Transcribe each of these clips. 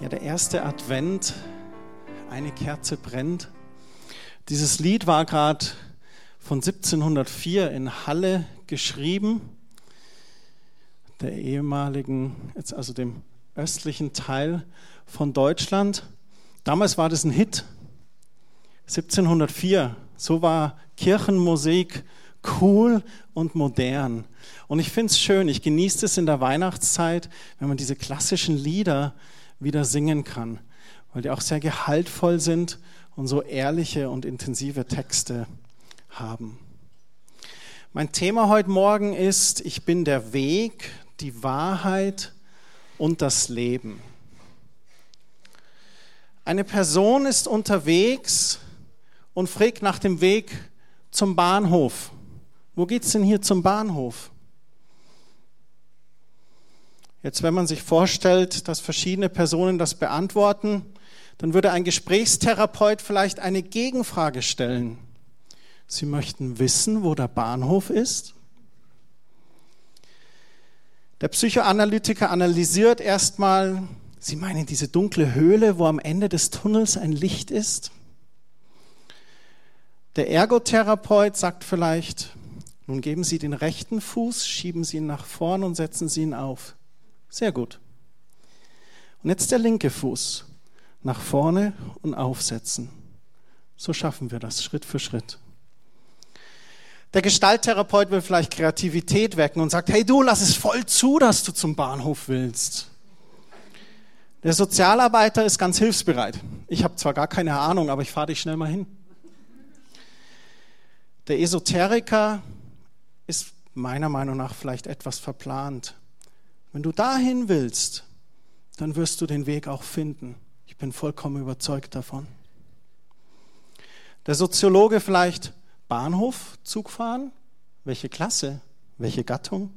Ja, der erste Advent, eine Kerze brennt. Dieses Lied war gerade von 1704 in Halle geschrieben, der ehemaligen, also dem östlichen Teil von Deutschland. Damals war das ein Hit. 1704, so war Kirchenmusik cool und modern. Und ich finde es schön, ich genieße es in der Weihnachtszeit, wenn man diese klassischen Lieder wieder singen kann, weil die auch sehr gehaltvoll sind und so ehrliche und intensive Texte haben. Mein Thema heute Morgen ist, ich bin der Weg, die Wahrheit und das Leben. Eine Person ist unterwegs und fragt nach dem Weg zum Bahnhof. Wo geht es denn hier zum Bahnhof? Jetzt, wenn man sich vorstellt, dass verschiedene Personen das beantworten, dann würde ein Gesprächstherapeut vielleicht eine Gegenfrage stellen. Sie möchten wissen, wo der Bahnhof ist? Der Psychoanalytiker analysiert erstmal, Sie meinen diese dunkle Höhle, wo am Ende des Tunnels ein Licht ist? Der Ergotherapeut sagt vielleicht, nun geben Sie den rechten Fuß, schieben Sie ihn nach vorn und setzen Sie ihn auf. Sehr gut. Und jetzt der linke Fuß. Nach vorne und aufsetzen. So schaffen wir das Schritt für Schritt. Der Gestalttherapeut will vielleicht Kreativität wecken und sagt, hey du, lass es voll zu, dass du zum Bahnhof willst. Der Sozialarbeiter ist ganz hilfsbereit. Ich habe zwar gar keine Ahnung, aber ich fahre dich schnell mal hin. Der Esoteriker ist meiner Meinung nach vielleicht etwas verplant. Wenn du dahin willst, dann wirst du den Weg auch finden. Ich bin vollkommen überzeugt davon. Der Soziologe vielleicht Bahnhof, Zug fahren? Welche Klasse? Welche Gattung?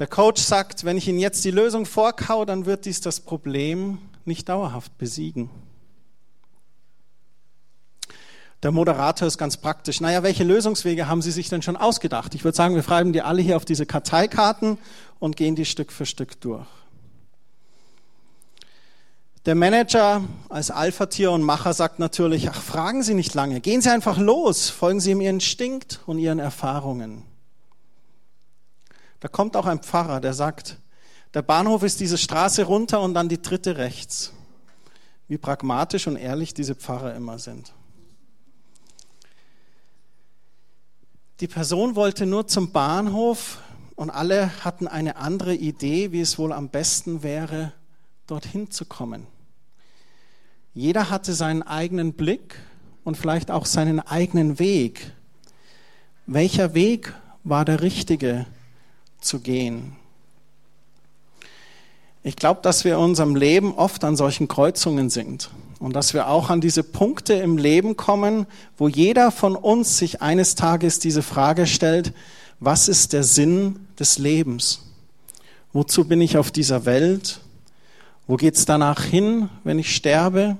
Der Coach sagt, wenn ich Ihnen jetzt die Lösung vorkau, dann wird dies das Problem nicht dauerhaft besiegen. Der Moderator ist ganz praktisch. Naja, welche Lösungswege haben Sie sich denn schon ausgedacht? Ich würde sagen, wir schreiben die alle hier auf diese Karteikarten und gehen die Stück für Stück durch. Der Manager als Alpha-Tier und Macher sagt natürlich, ach, fragen Sie nicht lange, gehen Sie einfach los, folgen Sie Ihrem Instinkt und Ihren Erfahrungen. Da kommt auch ein Pfarrer, der sagt, der Bahnhof ist diese Straße runter und dann die dritte rechts. Wie pragmatisch und ehrlich diese Pfarrer immer sind. Die Person wollte nur zum Bahnhof und alle hatten eine andere Idee, wie es wohl am besten wäre, dorthin zu kommen. Jeder hatte seinen eigenen Blick und vielleicht auch seinen eigenen Weg. Welcher Weg war der richtige zu gehen? Ich glaube, dass wir in unserem Leben oft an solchen Kreuzungen sind und dass wir auch an diese Punkte im Leben kommen, wo jeder von uns sich eines Tages diese Frage stellt, was ist der Sinn des Lebens? Wozu bin ich auf dieser Welt? Wo geht es danach hin, wenn ich sterbe?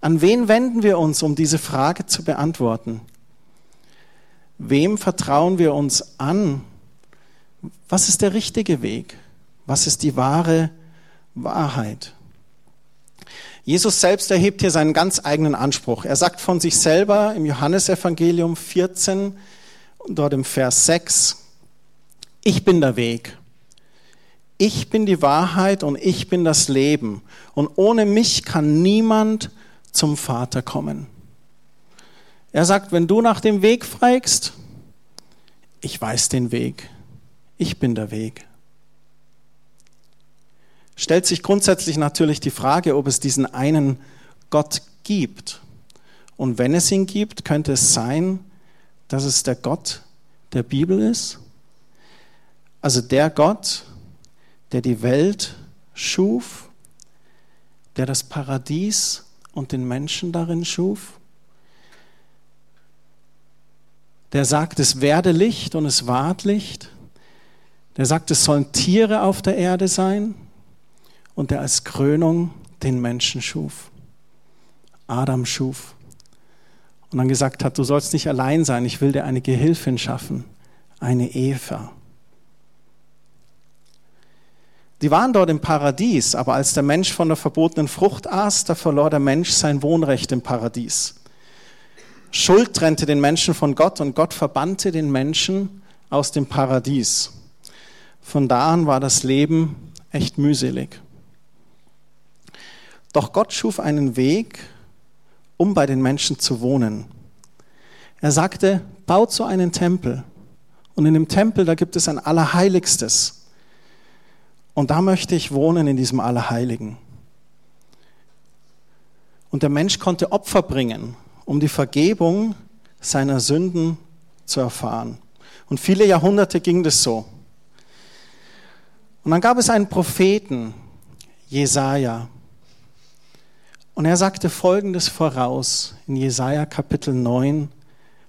An wen wenden wir uns, um diese Frage zu beantworten? Wem vertrauen wir uns an? Was ist der richtige Weg? Was ist die wahre Wahrheit? Jesus selbst erhebt hier seinen ganz eigenen Anspruch. Er sagt von sich selber im Johannesevangelium 14 und dort im Vers 6, ich bin der Weg. Ich bin die Wahrheit und ich bin das Leben. Und ohne mich kann niemand zum Vater kommen. Er sagt, wenn du nach dem Weg fragst, ich weiß den Weg. Ich bin der Weg stellt sich grundsätzlich natürlich die Frage, ob es diesen einen Gott gibt. Und wenn es ihn gibt, könnte es sein, dass es der Gott der Bibel ist. Also der Gott, der die Welt schuf, der das Paradies und den Menschen darin schuf. Der sagt, es werde Licht und es ward Licht. Der sagt, es sollen Tiere auf der Erde sein und der als Krönung den Menschen schuf. Adam schuf. Und dann gesagt hat, du sollst nicht allein sein, ich will dir eine Gehilfin schaffen, eine Eva. Die waren dort im Paradies, aber als der Mensch von der verbotenen Frucht aß, da verlor der Mensch sein Wohnrecht im Paradies. Schuld trennte den Menschen von Gott und Gott verbannte den Menschen aus dem Paradies. Von da an war das Leben echt mühselig. Doch Gott schuf einen Weg, um bei den Menschen zu wohnen. Er sagte, baut so einen Tempel. Und in dem Tempel, da gibt es ein Allerheiligstes. Und da möchte ich wohnen in diesem Allerheiligen. Und der Mensch konnte Opfer bringen, um die Vergebung seiner Sünden zu erfahren. Und viele Jahrhunderte ging das so. Und dann gab es einen Propheten, Jesaja. Und er sagte Folgendes voraus in Jesaja Kapitel 9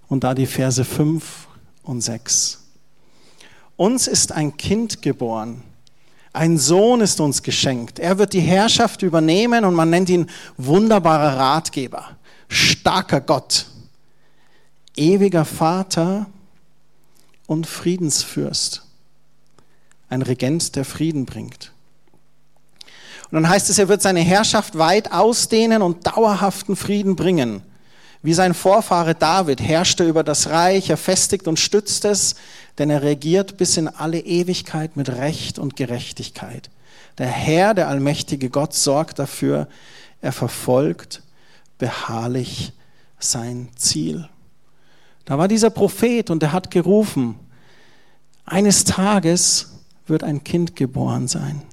und da die Verse 5 und 6. Uns ist ein Kind geboren ein Sohn ist uns geschenkt. Er wird die Herrschaft übernehmen und man nennt ihn wunderbarer Ratgeber, starker Gott, ewiger Vater und Friedensfürst. Ein Regent, der Frieden bringt. Und dann heißt es, er wird seine Herrschaft weit ausdehnen und dauerhaften Frieden bringen. Wie sein Vorfahre David herrschte über das Reich, er festigt und stützt es, denn er regiert bis in alle Ewigkeit mit Recht und Gerechtigkeit. Der Herr, der allmächtige Gott, sorgt dafür, er verfolgt beharrlich sein Ziel. Da war dieser Prophet und er hat gerufen, eines Tages wird ein Kind geboren sein.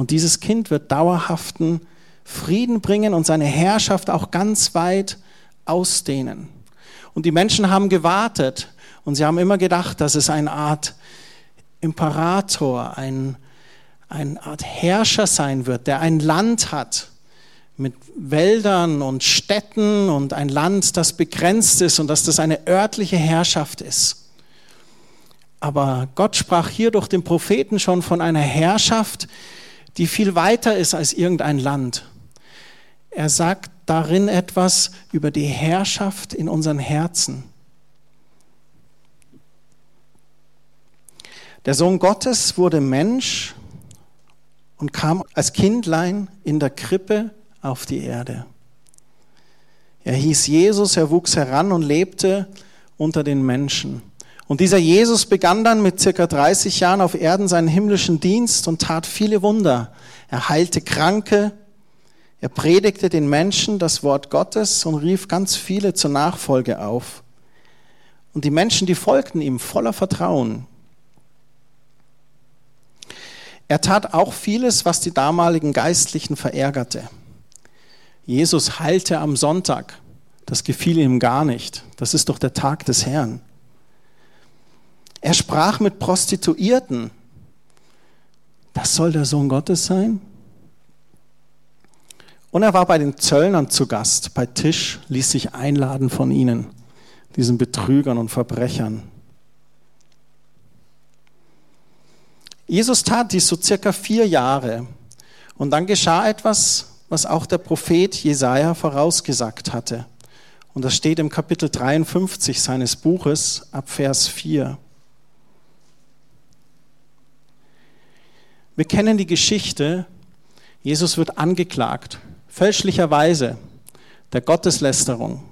Und dieses Kind wird dauerhaften Frieden bringen und seine Herrschaft auch ganz weit ausdehnen. Und die Menschen haben gewartet und sie haben immer gedacht, dass es eine Art Imperator, ein, eine Art Herrscher sein wird, der ein Land hat mit Wäldern und Städten und ein Land, das begrenzt ist und dass das eine örtliche Herrschaft ist. Aber Gott sprach hier durch den Propheten schon von einer Herrschaft, die viel weiter ist als irgendein Land. Er sagt darin etwas über die Herrschaft in unseren Herzen. Der Sohn Gottes wurde Mensch und kam als Kindlein in der Krippe auf die Erde. Er hieß Jesus, er wuchs heran und lebte unter den Menschen. Und dieser Jesus begann dann mit circa 30 Jahren auf Erden seinen himmlischen Dienst und tat viele Wunder. Er heilte Kranke, er predigte den Menschen das Wort Gottes und rief ganz viele zur Nachfolge auf. Und die Menschen, die folgten ihm voller Vertrauen. Er tat auch vieles, was die damaligen Geistlichen verärgerte. Jesus heilte am Sonntag. Das gefiel ihm gar nicht. Das ist doch der Tag des Herrn. Er sprach mit Prostituierten. Das soll der Sohn Gottes sein? Und er war bei den Zöllnern zu Gast, bei Tisch, ließ sich einladen von ihnen, diesen Betrügern und Verbrechern. Jesus tat dies so circa vier Jahre. Und dann geschah etwas, was auch der Prophet Jesaja vorausgesagt hatte. Und das steht im Kapitel 53 seines Buches ab Vers 4. Wir kennen die Geschichte. Jesus wird angeklagt fälschlicherweise der Gotteslästerung.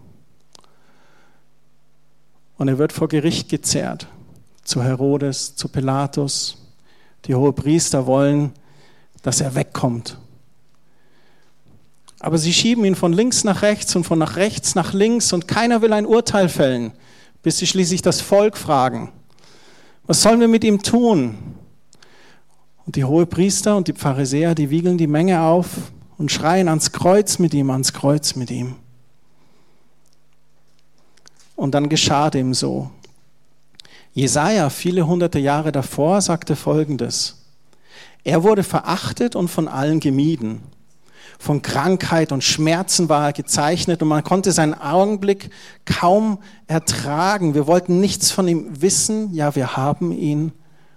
Und er wird vor Gericht gezerrt, zu Herodes, zu Pilatus. Die Hohepriester wollen, dass er wegkommt. Aber sie schieben ihn von links nach rechts und von nach rechts nach links und keiner will ein Urteil fällen, bis sie schließlich das Volk fragen. Was sollen wir mit ihm tun? Und die Hohepriester und die Pharisäer, die wiegeln die Menge auf und schreien ans Kreuz mit ihm, ans Kreuz mit ihm. Und dann geschah dem so. Jesaja, viele hunderte Jahre davor, sagte folgendes: Er wurde verachtet und von allen gemieden. Von Krankheit und Schmerzen war er gezeichnet und man konnte seinen Augenblick kaum ertragen. Wir wollten nichts von ihm wissen, ja, wir haben ihn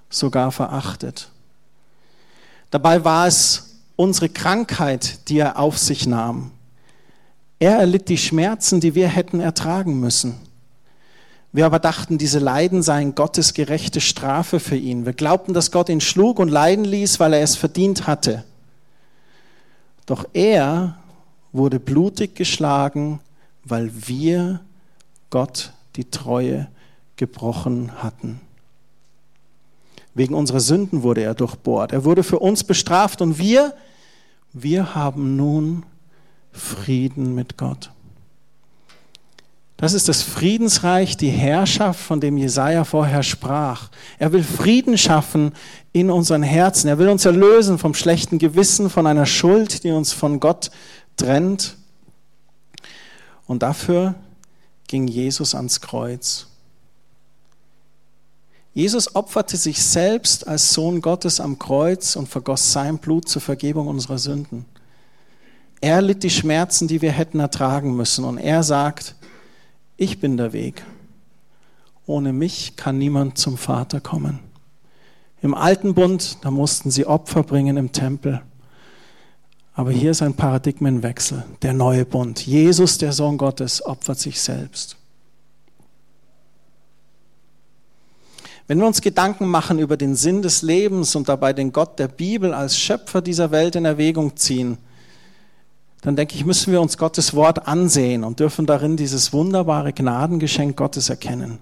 sogar verachtet. Dabei war es unsere Krankheit, die er auf sich nahm. Er erlitt die Schmerzen, die wir hätten ertragen müssen. Wir aber dachten, diese Leiden seien Gottes gerechte Strafe für ihn. Wir glaubten, dass Gott ihn schlug und leiden ließ, weil er es verdient hatte. Doch er wurde blutig geschlagen, weil wir Gott die Treue gebrochen hatten. Wegen unserer Sünden wurde er durchbohrt. Er wurde für uns bestraft und wir, wir haben nun Frieden mit Gott. Das ist das Friedensreich, die Herrschaft, von dem Jesaja vorher sprach. Er will Frieden schaffen in unseren Herzen. Er will uns erlösen vom schlechten Gewissen, von einer Schuld, die uns von Gott trennt. Und dafür ging Jesus ans Kreuz. Jesus opferte sich selbst als Sohn Gottes am Kreuz und vergoss sein Blut zur Vergebung unserer Sünden. Er litt die Schmerzen, die wir hätten ertragen müssen. Und er sagt, ich bin der Weg. Ohne mich kann niemand zum Vater kommen. Im alten Bund, da mussten sie Opfer bringen im Tempel. Aber hier ist ein Paradigmenwechsel, der neue Bund. Jesus, der Sohn Gottes, opfert sich selbst. Wenn wir uns Gedanken machen über den Sinn des Lebens und dabei den Gott der Bibel als Schöpfer dieser Welt in Erwägung ziehen, dann denke ich, müssen wir uns Gottes Wort ansehen und dürfen darin dieses wunderbare Gnadengeschenk Gottes erkennen.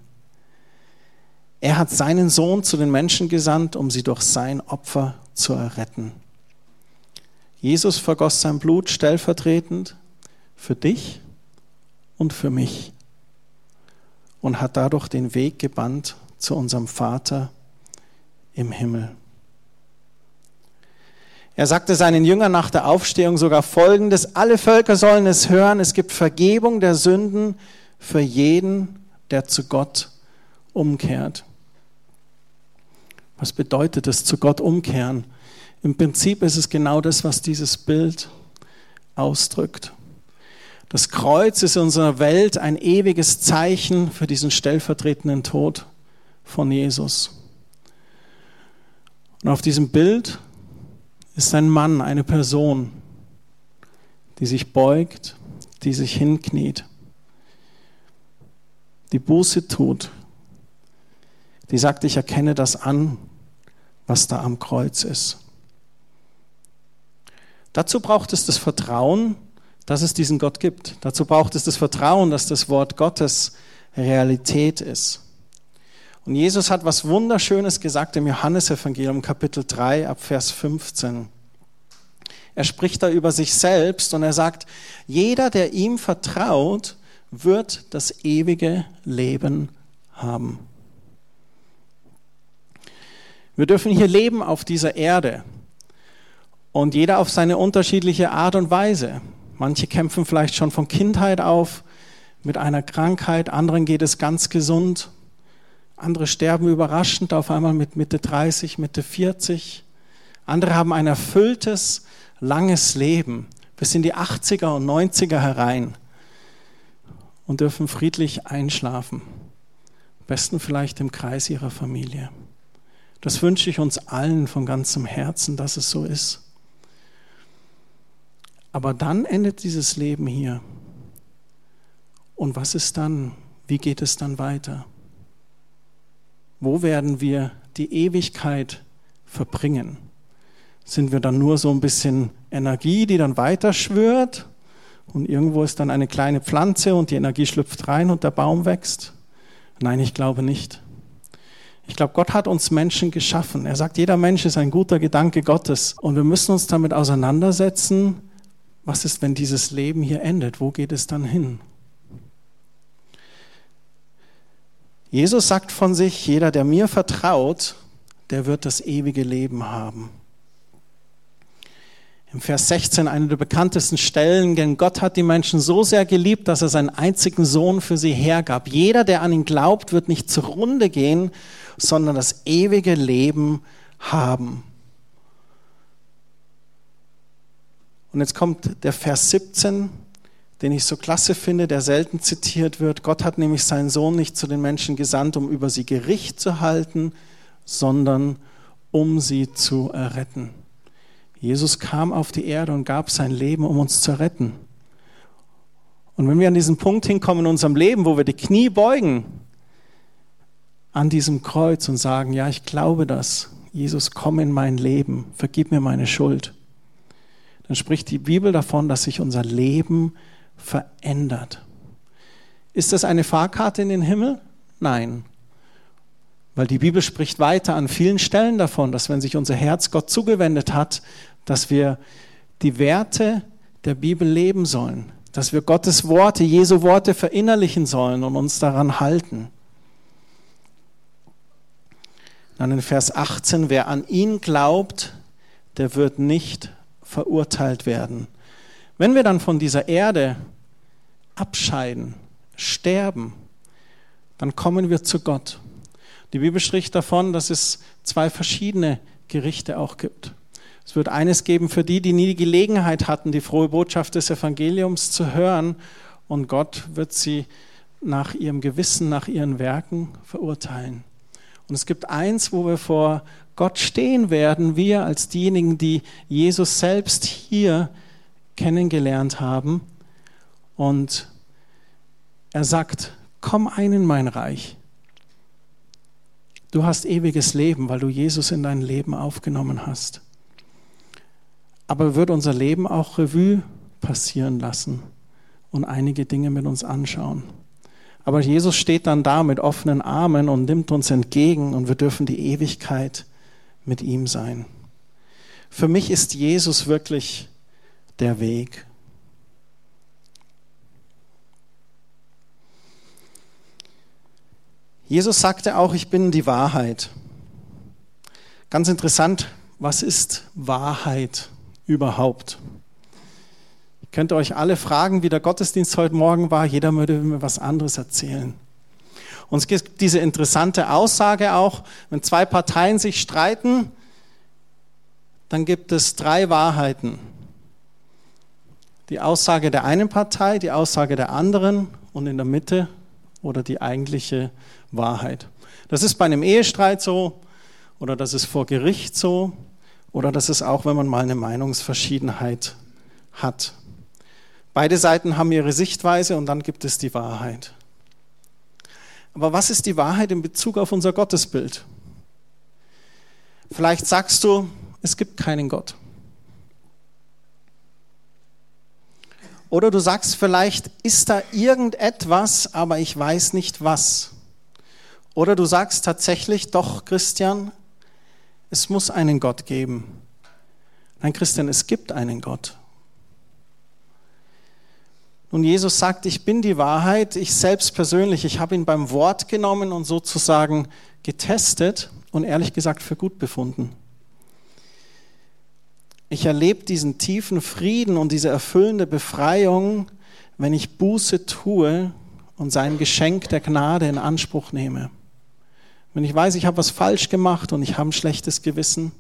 Er hat seinen Sohn zu den Menschen gesandt, um sie durch sein Opfer zu erretten. Jesus vergoss sein Blut stellvertretend für dich und für mich und hat dadurch den Weg gebannt zu unserem Vater im Himmel. Er sagte seinen Jüngern nach der Aufstehung sogar Folgendes, alle Völker sollen es hören, es gibt Vergebung der Sünden für jeden, der zu Gott umkehrt. Was bedeutet es, zu Gott umkehren? Im Prinzip ist es genau das, was dieses Bild ausdrückt. Das Kreuz ist in unserer Welt ein ewiges Zeichen für diesen stellvertretenden Tod von Jesus. Und auf diesem Bild ist ein Mann, eine Person, die sich beugt, die sich hinkniet, die Buße tut, die sagt, ich erkenne das an, was da am Kreuz ist. Dazu braucht es das Vertrauen, dass es diesen Gott gibt. Dazu braucht es das Vertrauen, dass das Wort Gottes Realität ist. Und Jesus hat was Wunderschönes gesagt im Johannesevangelium Kapitel 3 ab Vers 15. Er spricht da über sich selbst und er sagt, jeder, der ihm vertraut, wird das ewige Leben haben. Wir dürfen hier leben auf dieser Erde und jeder auf seine unterschiedliche Art und Weise. Manche kämpfen vielleicht schon von Kindheit auf mit einer Krankheit, anderen geht es ganz gesund. Andere sterben überraschend auf einmal mit Mitte 30, Mitte 40. Andere haben ein erfülltes, langes Leben bis in die 80er und 90er herein und dürfen friedlich einschlafen. Am besten vielleicht im Kreis ihrer Familie. Das wünsche ich uns allen von ganzem Herzen, dass es so ist. Aber dann endet dieses Leben hier. Und was ist dann? Wie geht es dann weiter? Wo werden wir die Ewigkeit verbringen? Sind wir dann nur so ein bisschen Energie, die dann weiterschwört und irgendwo ist dann eine kleine Pflanze und die Energie schlüpft rein und der Baum wächst? Nein, ich glaube nicht. Ich glaube, Gott hat uns Menschen geschaffen. Er sagt, jeder Mensch ist ein guter Gedanke Gottes. Und wir müssen uns damit auseinandersetzen, was ist, wenn dieses Leben hier endet? Wo geht es dann hin? Jesus sagt von sich, jeder, der mir vertraut, der wird das ewige Leben haben. Im Vers 16 eine der bekanntesten Stellen, denn Gott hat die Menschen so sehr geliebt, dass er seinen einzigen Sohn für sie hergab. Jeder, der an ihn glaubt, wird nicht zugrunde gehen, sondern das ewige Leben haben. Und jetzt kommt der Vers 17, den ich so klasse finde, der selten zitiert wird. Gott hat nämlich seinen Sohn nicht zu den Menschen gesandt, um über sie Gericht zu halten, sondern um sie zu erretten. Jesus kam auf die Erde und gab sein Leben, um uns zu retten. Und wenn wir an diesen Punkt hinkommen in unserem Leben, wo wir die Knie beugen, an diesem Kreuz und sagen, ja, ich glaube das. Jesus, komm in mein Leben, vergib mir meine Schuld. Dann spricht die Bibel davon, dass sich unser Leben verändert. Ist das eine Fahrkarte in den Himmel? Nein. Weil die Bibel spricht weiter an vielen Stellen davon, dass wenn sich unser Herz Gott zugewendet hat, dass wir die Werte der Bibel leben sollen, dass wir Gottes Worte, Jesu Worte verinnerlichen sollen und uns daran halten. Dann in Vers 18, wer an ihn glaubt, der wird nicht verurteilt werden. Wenn wir dann von dieser Erde abscheiden, sterben, dann kommen wir zu Gott. Die Bibel spricht davon, dass es zwei verschiedene Gerichte auch gibt. Es wird eines geben für die, die nie die Gelegenheit hatten, die frohe Botschaft des Evangeliums zu hören. Und Gott wird sie nach ihrem Gewissen, nach ihren Werken verurteilen. Und es gibt eins, wo wir vor Gott stehen werden, wir als diejenigen, die Jesus selbst hier kennengelernt haben. Und er sagt, komm ein in mein Reich. Du hast ewiges Leben, weil du Jesus in dein Leben aufgenommen hast aber wird unser Leben auch Revue passieren lassen und einige Dinge mit uns anschauen. Aber Jesus steht dann da mit offenen Armen und nimmt uns entgegen und wir dürfen die Ewigkeit mit ihm sein. Für mich ist Jesus wirklich der Weg. Jesus sagte auch, ich bin die Wahrheit. Ganz interessant, was ist Wahrheit? überhaupt? Ich könnte euch alle fragen, wie der Gottesdienst heute Morgen war. Jeder würde mir was anderes erzählen. Und es gibt diese interessante Aussage auch, wenn zwei Parteien sich streiten, dann gibt es drei Wahrheiten. Die Aussage der einen Partei, die Aussage der anderen und in der Mitte oder die eigentliche Wahrheit. Das ist bei einem Ehestreit so oder das ist vor Gericht so oder das ist auch, wenn man mal eine Meinungsverschiedenheit hat. Beide Seiten haben ihre Sichtweise und dann gibt es die Wahrheit. Aber was ist die Wahrheit in Bezug auf unser Gottesbild? Vielleicht sagst du, es gibt keinen Gott. Oder du sagst vielleicht, ist da irgendetwas, aber ich weiß nicht was. Oder du sagst tatsächlich, doch, Christian, es muss einen Gott geben. Nein, Christian, es gibt einen Gott. Nun, Jesus sagt, ich bin die Wahrheit, ich selbst persönlich, ich habe ihn beim Wort genommen und sozusagen getestet und ehrlich gesagt für gut befunden. Ich erlebe diesen tiefen Frieden und diese erfüllende Befreiung, wenn ich Buße tue und sein Geschenk der Gnade in Anspruch nehme. Wenn ich weiß, ich habe was falsch gemacht und ich habe ein schlechtes Gewissen,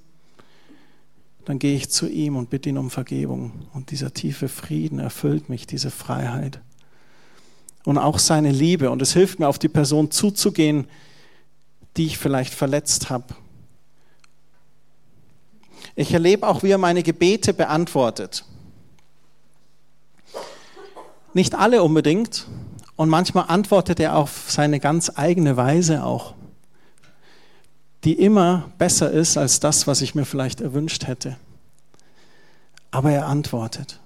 dann gehe ich zu ihm und bitte ihn um Vergebung. Und dieser tiefe Frieden erfüllt mich, diese Freiheit. Und auch seine Liebe. Und es hilft mir, auf die Person zuzugehen, die ich vielleicht verletzt habe. Ich erlebe auch, wie er meine Gebete beantwortet. Nicht alle unbedingt. Und manchmal antwortet er auf seine ganz eigene Weise auch die immer besser ist als das, was ich mir vielleicht erwünscht hätte. Aber er antwortet.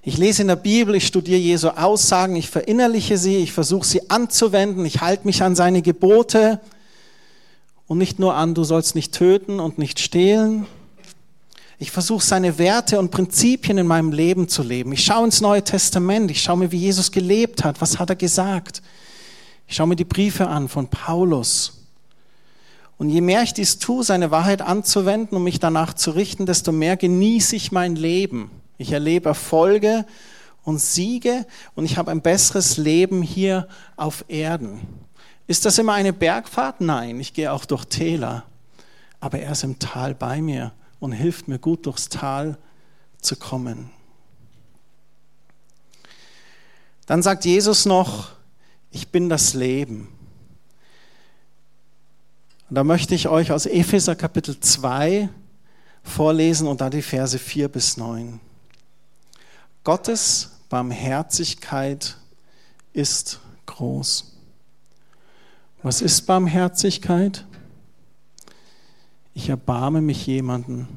Ich lese in der Bibel, ich studiere Jesu Aussagen, ich verinnerliche sie, ich versuche sie anzuwenden, ich halte mich an seine Gebote und nicht nur an, du sollst nicht töten und nicht stehlen. Ich versuche seine Werte und Prinzipien in meinem Leben zu leben. Ich schaue ins Neue Testament, ich schaue mir, wie Jesus gelebt hat, was hat er gesagt. Ich schaue mir die Briefe an von Paulus. Und je mehr ich dies tue, seine Wahrheit anzuwenden und mich danach zu richten, desto mehr genieße ich mein Leben. Ich erlebe Erfolge und Siege und ich habe ein besseres Leben hier auf Erden. Ist das immer eine Bergfahrt? Nein, ich gehe auch durch Täler. Aber er ist im Tal bei mir und hilft mir gut durchs Tal zu kommen. Dann sagt Jesus noch, ich bin das Leben. Und da möchte ich euch aus Epheser Kapitel 2 vorlesen und da die Verse 4 bis 9. Gottes Barmherzigkeit ist groß. Was ist Barmherzigkeit? Ich erbarme mich jemanden.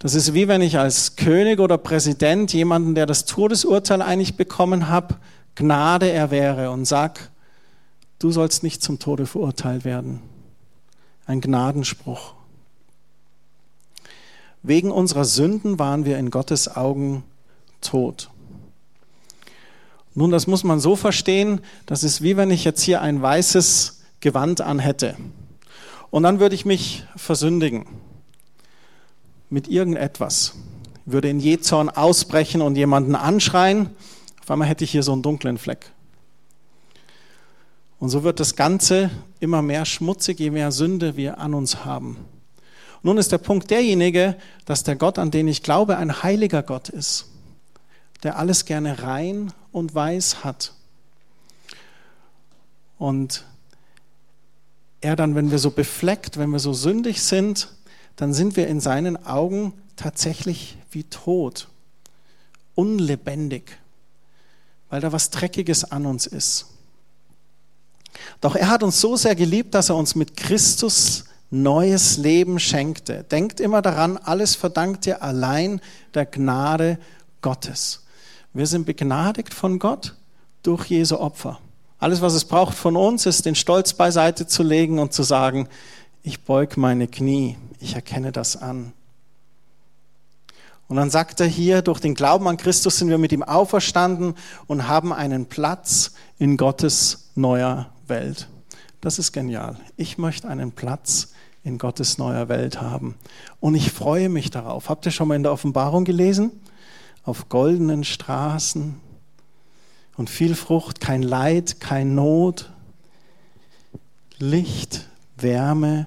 Das ist wie wenn ich als König oder Präsident jemanden, der das Todesurteil eigentlich bekommen hat, Gnade erwehre und sag, du sollst nicht zum Tode verurteilt werden. Ein Gnadenspruch. Wegen unserer Sünden waren wir in Gottes Augen tot. Nun, das muss man so verstehen, das ist wie wenn ich jetzt hier ein weißes Gewand an hätte. Und dann würde ich mich versündigen mit irgendetwas. Würde in Jezorn ausbrechen und jemanden anschreien. Auf einmal hätte ich hier so einen dunklen Fleck. Und so wird das Ganze immer mehr schmutzig, je mehr Sünde wir an uns haben. Nun ist der Punkt derjenige, dass der Gott, an den ich glaube, ein heiliger Gott ist, der alles gerne rein und weiß hat. Und er dann, wenn wir so befleckt, wenn wir so sündig sind, dann sind wir in seinen Augen tatsächlich wie tot, unlebendig, weil da was Dreckiges an uns ist. Doch er hat uns so sehr geliebt, dass er uns mit Christus neues Leben schenkte. Denkt immer daran, alles verdankt ihr allein der Gnade Gottes. Wir sind begnadigt von Gott durch Jesu Opfer. Alles, was es braucht von uns, ist den Stolz beiseite zu legen und zu sagen, ich beug meine Knie, ich erkenne das an. Und dann sagt er hier, durch den Glauben an Christus sind wir mit ihm auferstanden und haben einen Platz in Gottes neuer Welt. Das ist genial. Ich möchte einen Platz in Gottes neuer Welt haben. Und ich freue mich darauf. Habt ihr schon mal in der Offenbarung gelesen? Auf goldenen Straßen und viel Frucht, kein Leid, kein Not, Licht, Wärme.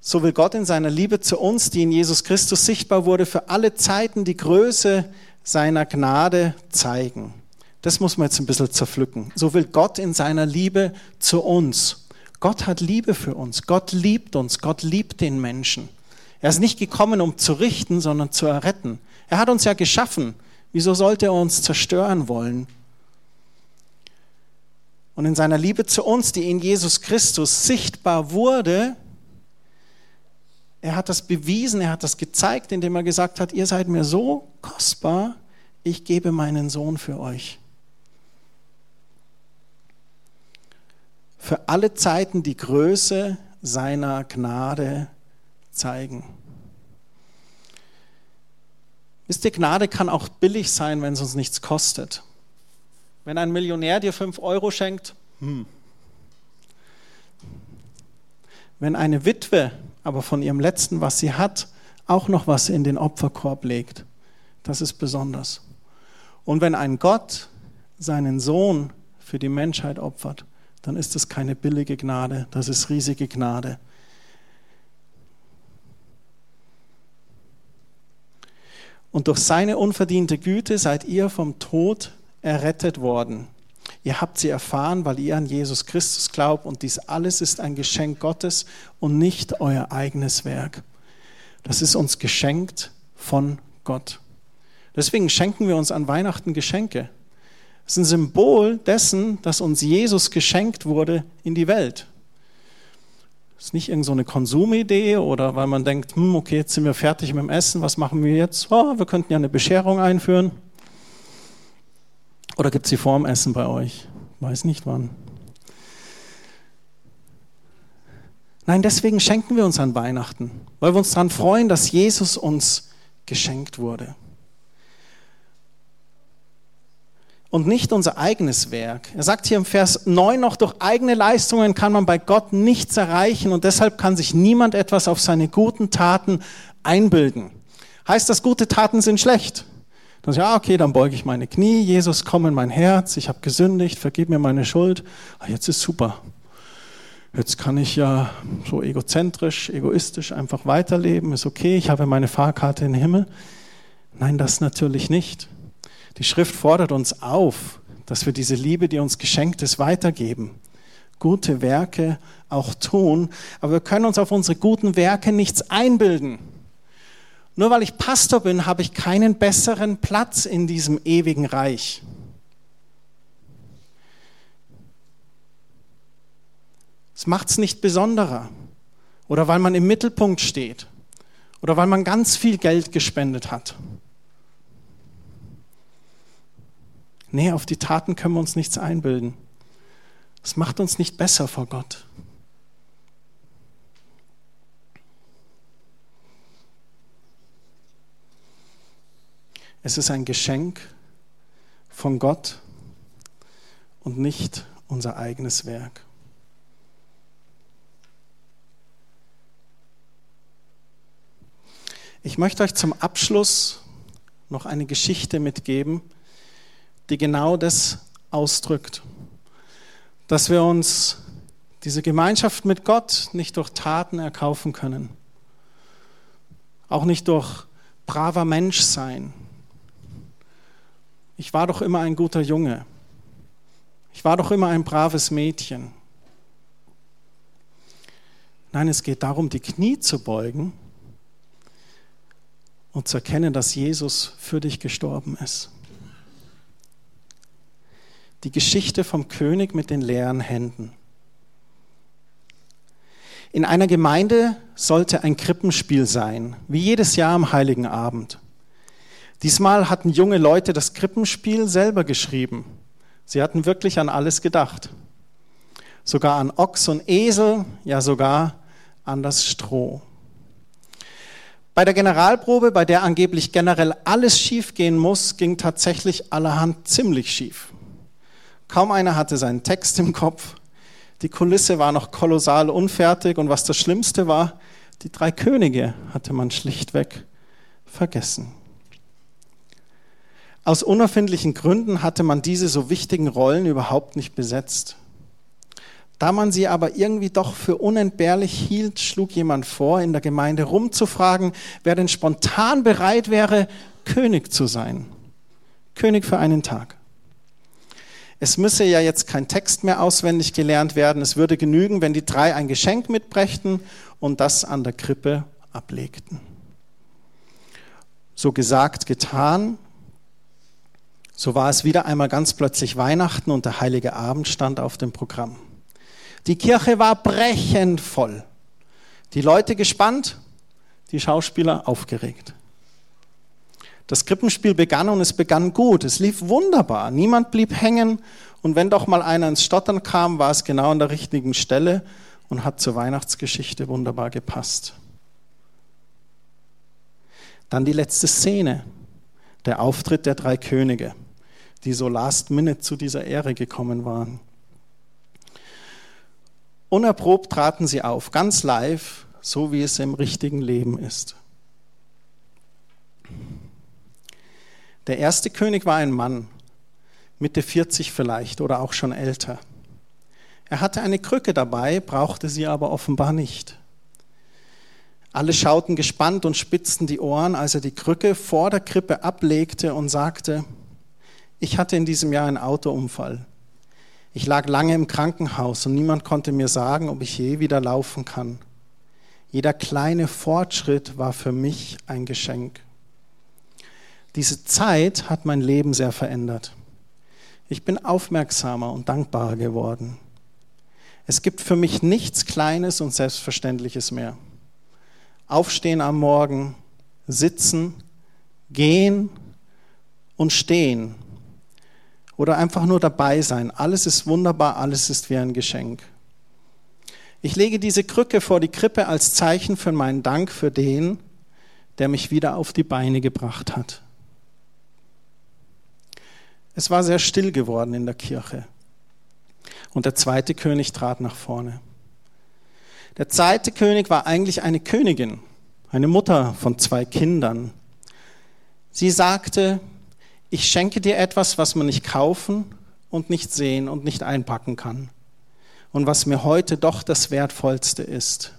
So will Gott in seiner Liebe zu uns, die in Jesus Christus sichtbar wurde, für alle Zeiten die Größe seiner Gnade zeigen. Das muss man jetzt ein bisschen zerpflücken. So will Gott in seiner Liebe zu uns. Gott hat Liebe für uns. Gott liebt uns. Gott liebt den Menschen. Er ist nicht gekommen, um zu richten, sondern zu erretten. Er hat uns ja geschaffen. Wieso sollte er uns zerstören wollen? Und in seiner Liebe zu uns, die in Jesus Christus sichtbar wurde, er hat das bewiesen, er hat das gezeigt, indem er gesagt hat, ihr seid mir so kostbar, ich gebe meinen Sohn für euch. Für alle Zeiten die Größe seiner Gnade zeigen. Wisst ihr, Gnade kann auch billig sein, wenn es uns nichts kostet. Wenn ein Millionär dir fünf Euro schenkt, hm. Wenn eine Witwe aber von ihrem Letzten, was sie hat, auch noch was in den Opferkorb legt, das ist besonders. Und wenn ein Gott seinen Sohn für die Menschheit opfert, dann ist das keine billige Gnade, das ist riesige Gnade. Und durch seine unverdiente Güte seid ihr vom Tod errettet worden. Ihr habt sie erfahren, weil ihr an Jesus Christus glaubt und dies alles ist ein Geschenk Gottes und nicht euer eigenes Werk. Das ist uns geschenkt von Gott. Deswegen schenken wir uns an Weihnachten Geschenke. Es ist ein Symbol dessen, dass uns Jesus geschenkt wurde in die Welt. Das ist nicht irgendeine so Konsumidee oder weil man denkt, hm, okay, jetzt sind wir fertig mit dem Essen, was machen wir jetzt? Oh, wir könnten ja eine Bescherung einführen. Oder gibt es die vorm Essen bei euch? Weiß nicht wann. Nein, deswegen schenken wir uns an Weihnachten, weil wir uns daran freuen, dass Jesus uns geschenkt wurde. Und nicht unser eigenes Werk. Er sagt hier im Vers 9 noch, durch eigene Leistungen kann man bei Gott nichts erreichen und deshalb kann sich niemand etwas auf seine guten Taten einbilden. Heißt das, gute Taten sind schlecht? Dann ja, okay, dann beuge ich meine Knie, Jesus, komm in mein Herz, ich habe gesündigt, vergib mir meine Schuld. Ah, jetzt ist super. Jetzt kann ich ja so egozentrisch, egoistisch einfach weiterleben, ist okay, ich habe meine Fahrkarte in den Himmel. Nein, das natürlich nicht. Die Schrift fordert uns auf, dass wir diese Liebe, die uns geschenkt ist, weitergeben. Gute Werke auch tun, aber wir können uns auf unsere guten Werke nichts einbilden. Nur weil ich Pastor bin, habe ich keinen besseren Platz in diesem ewigen Reich. Es macht es nicht besonderer. Oder weil man im Mittelpunkt steht. Oder weil man ganz viel Geld gespendet hat. Nee, auf die Taten können wir uns nichts einbilden. Es macht uns nicht besser vor Gott. Es ist ein Geschenk von Gott und nicht unser eigenes Werk. Ich möchte euch zum Abschluss noch eine Geschichte mitgeben, die genau das ausdrückt, dass wir uns diese Gemeinschaft mit Gott nicht durch Taten erkaufen können, auch nicht durch braver Mensch sein. Ich war doch immer ein guter Junge. Ich war doch immer ein braves Mädchen. Nein, es geht darum, die Knie zu beugen und zu erkennen, dass Jesus für dich gestorben ist. Die Geschichte vom König mit den leeren Händen. In einer Gemeinde sollte ein Krippenspiel sein, wie jedes Jahr am heiligen Abend. Diesmal hatten junge Leute das Krippenspiel selber geschrieben. Sie hatten wirklich an alles gedacht. Sogar an Ochs und Esel, ja sogar an das Stroh. Bei der Generalprobe, bei der angeblich generell alles schief gehen muss, ging tatsächlich allerhand ziemlich schief. Kaum einer hatte seinen Text im Kopf. Die Kulisse war noch kolossal unfertig und was das Schlimmste war, die drei Könige hatte man schlichtweg vergessen. Aus unerfindlichen Gründen hatte man diese so wichtigen Rollen überhaupt nicht besetzt. Da man sie aber irgendwie doch für unentbehrlich hielt, schlug jemand vor, in der Gemeinde rumzufragen, wer denn spontan bereit wäre, König zu sein. König für einen Tag. Es müsse ja jetzt kein Text mehr auswendig gelernt werden. Es würde genügen, wenn die drei ein Geschenk mitbrächten und das an der Krippe ablegten. So gesagt, getan. So war es wieder einmal ganz plötzlich Weihnachten und der heilige Abend stand auf dem Programm. Die Kirche war brechend voll. Die Leute gespannt, die Schauspieler aufgeregt. Das Krippenspiel begann und es begann gut. Es lief wunderbar. Niemand blieb hängen. Und wenn doch mal einer ins Stottern kam, war es genau an der richtigen Stelle und hat zur Weihnachtsgeschichte wunderbar gepasst. Dann die letzte Szene, der Auftritt der drei Könige, die so last minute zu dieser Ehre gekommen waren. Unerprobt traten sie auf, ganz live, so wie es im richtigen Leben ist. Der erste König war ein Mann, Mitte 40 vielleicht oder auch schon älter. Er hatte eine Krücke dabei, brauchte sie aber offenbar nicht. Alle schauten gespannt und spitzten die Ohren, als er die Krücke vor der Krippe ablegte und sagte, ich hatte in diesem Jahr einen Autounfall. Ich lag lange im Krankenhaus und niemand konnte mir sagen, ob ich je wieder laufen kann. Jeder kleine Fortschritt war für mich ein Geschenk. Diese Zeit hat mein Leben sehr verändert. Ich bin aufmerksamer und dankbarer geworden. Es gibt für mich nichts Kleines und Selbstverständliches mehr. Aufstehen am Morgen, sitzen, gehen und stehen oder einfach nur dabei sein. Alles ist wunderbar, alles ist wie ein Geschenk. Ich lege diese Krücke vor die Krippe als Zeichen für meinen Dank für den, der mich wieder auf die Beine gebracht hat. Es war sehr still geworden in der Kirche. Und der zweite König trat nach vorne. Der zweite König war eigentlich eine Königin, eine Mutter von zwei Kindern. Sie sagte, ich schenke dir etwas, was man nicht kaufen und nicht sehen und nicht einpacken kann und was mir heute doch das Wertvollste ist.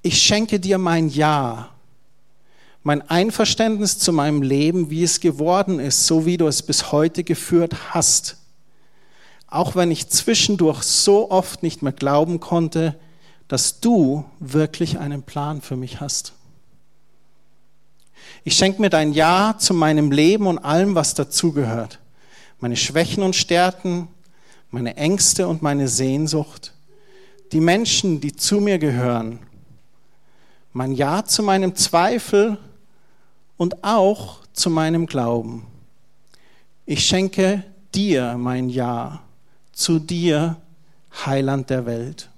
Ich schenke dir mein Ja, mein Einverständnis zu meinem Leben, wie es geworden ist, so wie du es bis heute geführt hast. Auch wenn ich zwischendurch so oft nicht mehr glauben konnte, dass du wirklich einen Plan für mich hast. Ich schenke mir dein Ja zu meinem Leben und allem, was dazugehört. Meine Schwächen und Stärken, meine Ängste und meine Sehnsucht, die Menschen, die zu mir gehören, mein Ja zu meinem Zweifel und auch zu meinem Glauben. Ich schenke dir mein Ja, zu dir, Heiland der Welt.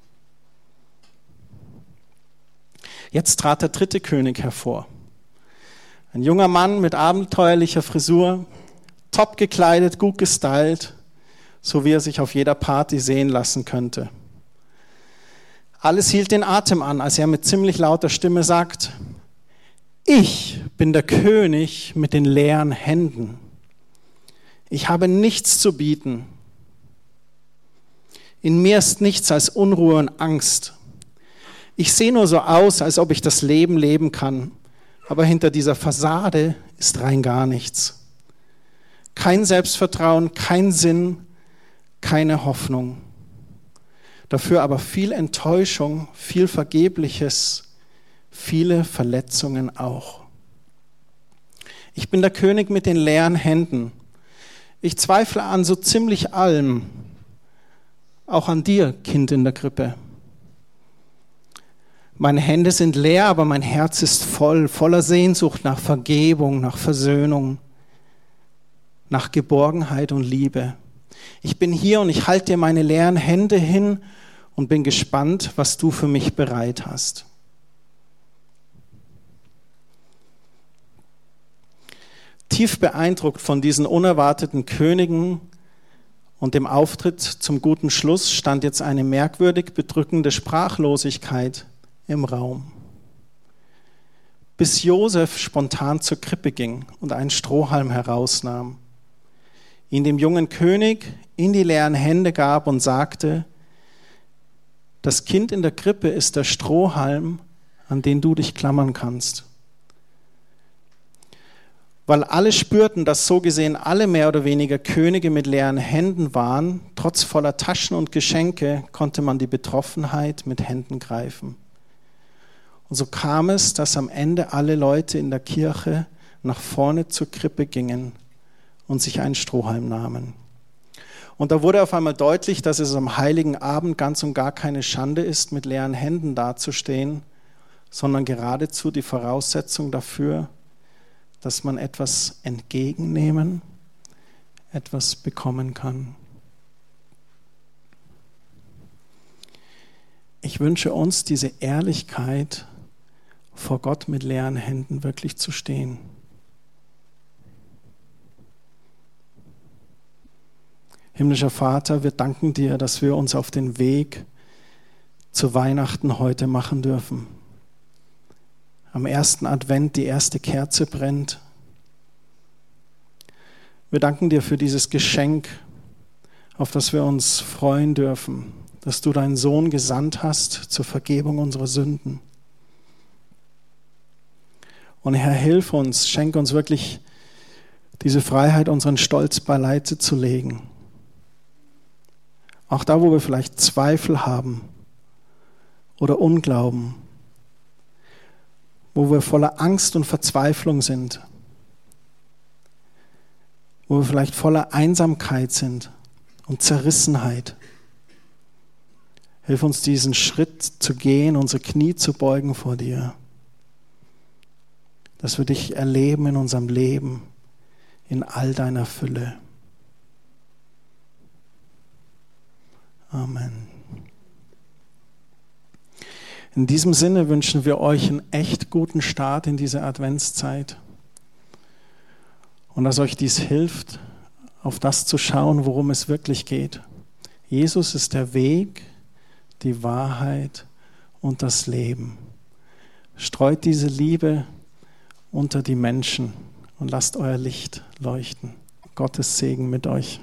Jetzt trat der dritte König hervor. Ein junger Mann mit abenteuerlicher Frisur, top gekleidet, gut gestylt, so wie er sich auf jeder Party sehen lassen könnte. Alles hielt den Atem an, als er mit ziemlich lauter Stimme sagt, ich bin der König mit den leeren Händen. Ich habe nichts zu bieten. In mir ist nichts als Unruhe und Angst. Ich sehe nur so aus, als ob ich das Leben leben kann, aber hinter dieser Fassade ist rein gar nichts. Kein Selbstvertrauen, kein Sinn, keine Hoffnung. Dafür aber viel Enttäuschung, viel Vergebliches, viele Verletzungen auch. Ich bin der König mit den leeren Händen. Ich zweifle an so ziemlich allem, auch an dir, Kind in der Krippe. Meine Hände sind leer, aber mein Herz ist voll, voller Sehnsucht nach Vergebung, nach Versöhnung, nach Geborgenheit und Liebe. Ich bin hier und ich halte dir meine leeren Hände hin und bin gespannt, was du für mich bereit hast. Tief beeindruckt von diesen unerwarteten Königen und dem Auftritt zum guten Schluss stand jetzt eine merkwürdig bedrückende Sprachlosigkeit im Raum. Bis Josef spontan zur Krippe ging und einen Strohhalm herausnahm, ihn dem jungen König in die leeren Hände gab und sagte, das Kind in der Krippe ist der Strohhalm, an den du dich klammern kannst. Weil alle spürten, dass so gesehen alle mehr oder weniger Könige mit leeren Händen waren, trotz voller Taschen und Geschenke konnte man die Betroffenheit mit Händen greifen. Und so kam es, dass am Ende alle Leute in der Kirche nach vorne zur Krippe gingen und sich einen Strohhalm nahmen. Und da wurde auf einmal deutlich, dass es am heiligen Abend ganz und gar keine Schande ist, mit leeren Händen dazustehen, sondern geradezu die Voraussetzung dafür, dass man etwas entgegennehmen, etwas bekommen kann. Ich wünsche uns diese Ehrlichkeit, vor Gott mit leeren Händen wirklich zu stehen. Himmlischer Vater, wir danken dir, dass wir uns auf den Weg zu Weihnachten heute machen dürfen. Am ersten Advent die erste Kerze brennt. Wir danken dir für dieses Geschenk, auf das wir uns freuen dürfen, dass du deinen Sohn gesandt hast zur Vergebung unserer Sünden. Und Herr, hilf uns, schenk uns wirklich diese Freiheit, unseren Stolz beiseite zu legen auch da, wo wir vielleicht Zweifel haben oder Unglauben, wo wir voller Angst und Verzweiflung sind, wo wir vielleicht voller Einsamkeit sind und Zerrissenheit. Hilf uns diesen Schritt zu gehen, unsere Knie zu beugen vor dir, dass wir dich erleben in unserem Leben in all deiner Fülle. Amen. In diesem Sinne wünschen wir euch einen echt guten Start in diese Adventszeit und dass euch dies hilft, auf das zu schauen, worum es wirklich geht. Jesus ist der Weg, die Wahrheit und das Leben. Streut diese Liebe unter die Menschen und lasst euer Licht leuchten. Gottes Segen mit euch.